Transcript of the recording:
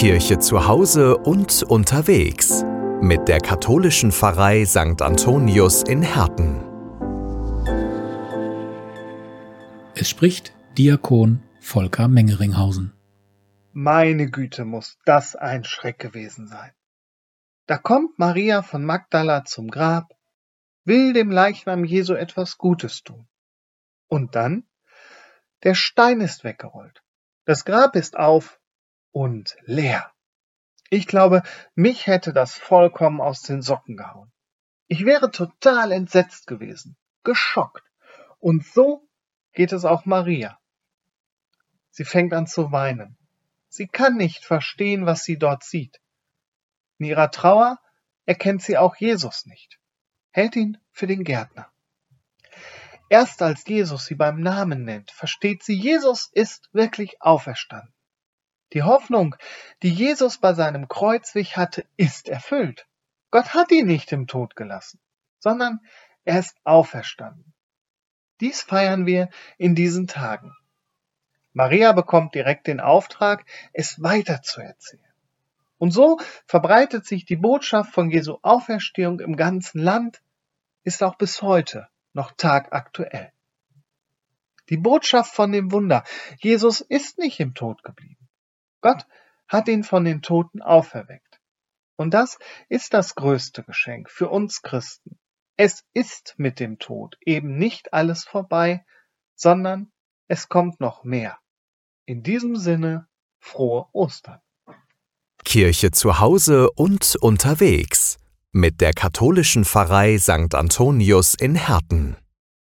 Kirche zu Hause und unterwegs mit der katholischen Pfarrei St. Antonius in Herten. Es spricht Diakon Volker Mengeringhausen. Meine Güte, muss das ein Schreck gewesen sein. Da kommt Maria von Magdala zum Grab, will dem Leichnam Jesu etwas Gutes tun. Und dann? Der Stein ist weggerollt. Das Grab ist auf und leer. Ich glaube, mich hätte das vollkommen aus den Socken gehauen. Ich wäre total entsetzt gewesen, geschockt. Und so geht es auch Maria. Sie fängt an zu weinen. Sie kann nicht verstehen, was sie dort sieht. In ihrer Trauer erkennt sie auch Jesus nicht, hält ihn für den Gärtner. Erst als Jesus sie beim Namen nennt, versteht sie, Jesus ist wirklich auferstanden. Die Hoffnung, die Jesus bei seinem Kreuzweg hatte, ist erfüllt. Gott hat ihn nicht im Tod gelassen, sondern er ist auferstanden. Dies feiern wir in diesen Tagen. Maria bekommt direkt den Auftrag, es weiterzuerzählen. Und so verbreitet sich die Botschaft von Jesu Auferstehung im ganzen Land, ist auch bis heute noch tagaktuell. Die Botschaft von dem Wunder, Jesus ist nicht im Tod geblieben. Gott hat ihn von den Toten auferweckt. Und das ist das größte Geschenk für uns Christen. Es ist mit dem Tod eben nicht alles vorbei, sondern es kommt noch mehr. In diesem Sinne frohe Ostern. Kirche zu Hause und unterwegs mit der katholischen Pfarrei St. Antonius in Herten.